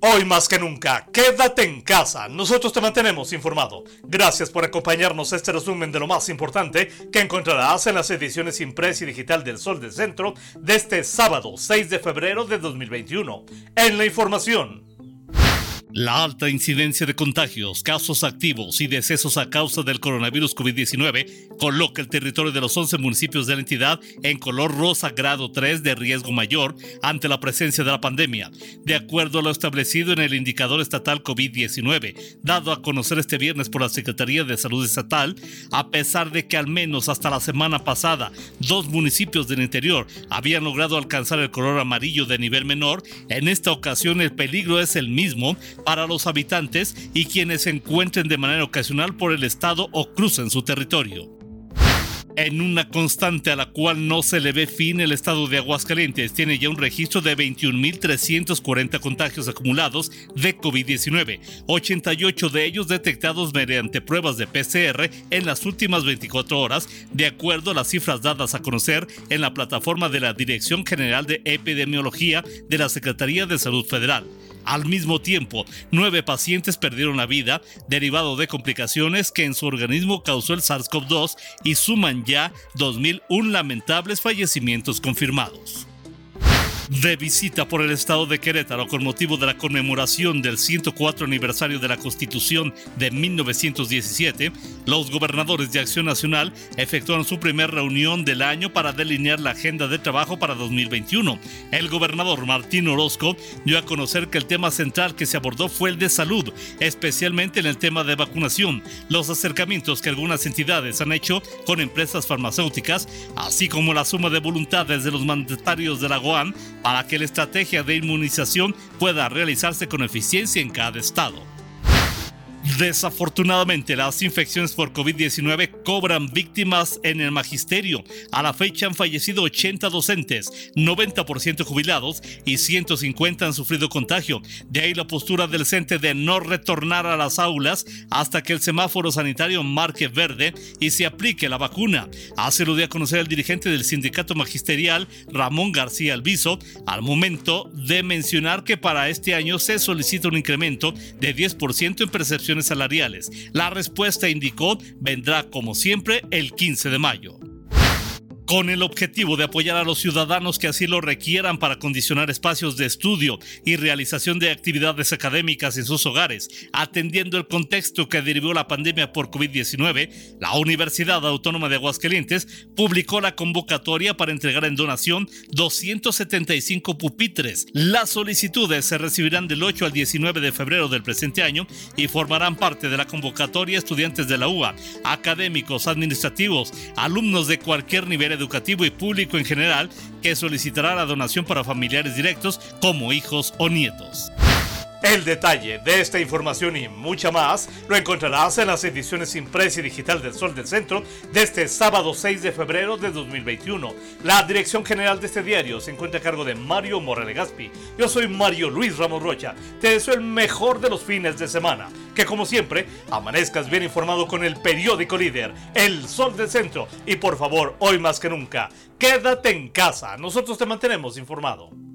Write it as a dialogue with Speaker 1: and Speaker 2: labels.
Speaker 1: Hoy más que nunca, quédate en casa. Nosotros te mantenemos informado. Gracias por acompañarnos a este resumen de lo más importante que encontrarás en las ediciones impresa y digital del Sol del Centro de este sábado 6 de febrero de 2021. En la información. La alta incidencia de contagios, casos activos y decesos a causa del coronavirus COVID-19 coloca el territorio de los 11 municipios de la entidad en color rosa grado 3 de riesgo mayor ante la presencia de la pandemia, de acuerdo a lo establecido en el indicador estatal COVID-19, dado a conocer este viernes por la Secretaría de Salud Estatal, a pesar de que al menos hasta la semana pasada dos municipios del interior habían logrado alcanzar el color amarillo de nivel menor, en esta ocasión el peligro es el mismo para los habitantes y quienes se encuentren de manera ocasional por el estado o crucen su territorio. En una constante a la cual no se le ve fin, el estado de Aguascalientes tiene ya un registro de 21.340 contagios acumulados de COVID-19, 88 de ellos detectados mediante pruebas de PCR en las últimas 24 horas, de acuerdo a las cifras dadas a conocer en la plataforma de la Dirección General de Epidemiología de la Secretaría de Salud Federal. Al mismo tiempo, nueve pacientes perdieron la vida derivado de complicaciones que en su organismo causó el SARS-CoV-2 y suman ya 2.001 lamentables fallecimientos confirmados de visita por el estado de Querétaro con motivo de la conmemoración del 104 aniversario de la Constitución de 1917, los gobernadores de Acción Nacional efectuaron su primera reunión del año para delinear la agenda de trabajo para 2021. El gobernador Martín Orozco dio a conocer que el tema central que se abordó fue el de salud, especialmente en el tema de vacunación, los acercamientos que algunas entidades han hecho con empresas farmacéuticas, así como la suma de voluntades de los mandatarios de la GOAN para que la estrategia de inmunización pueda realizarse con eficiencia en cada estado. Desafortunadamente, las infecciones por COVID-19 cobran víctimas en el magisterio. A la fecha han fallecido 80 docentes, 90% jubilados y 150 han sufrido contagio. De ahí la postura del CENTE de no retornar a las aulas hasta que el semáforo sanitario marque verde y se aplique la vacuna. Así lo dio a conocer el dirigente del sindicato magisterial, Ramón García Alviso, al momento de mencionar que para este año se solicita un incremento de 10% en percepción salariales. La respuesta indicó vendrá como siempre el 15 de mayo con el objetivo de apoyar a los ciudadanos que así lo requieran para condicionar espacios de estudio y realización de actividades académicas en sus hogares, atendiendo el contexto que derivó la pandemia por COVID-19, la Universidad Autónoma de Aguascalientes publicó la convocatoria para entregar en donación 275 pupitres. Las solicitudes se recibirán del 8 al 19 de febrero del presente año y formarán parte de la convocatoria estudiantes de la UA, académicos, administrativos, alumnos de cualquier nivel educativo y público en general que solicitará la donación para familiares directos como hijos o nietos. El detalle de esta información y mucha más lo encontrarás en las ediciones impresa y digital del Sol del Centro de este sábado 6 de febrero de 2021. La dirección general de este diario se encuentra a cargo de Mario Morales Gaspi. Yo soy Mario Luis Ramos Rocha. Te deseo el mejor de los fines de semana. Que como siempre, amanezcas bien informado con el periódico líder, El Sol del Centro. Y por favor, hoy más que nunca, quédate en casa. Nosotros te mantenemos informado.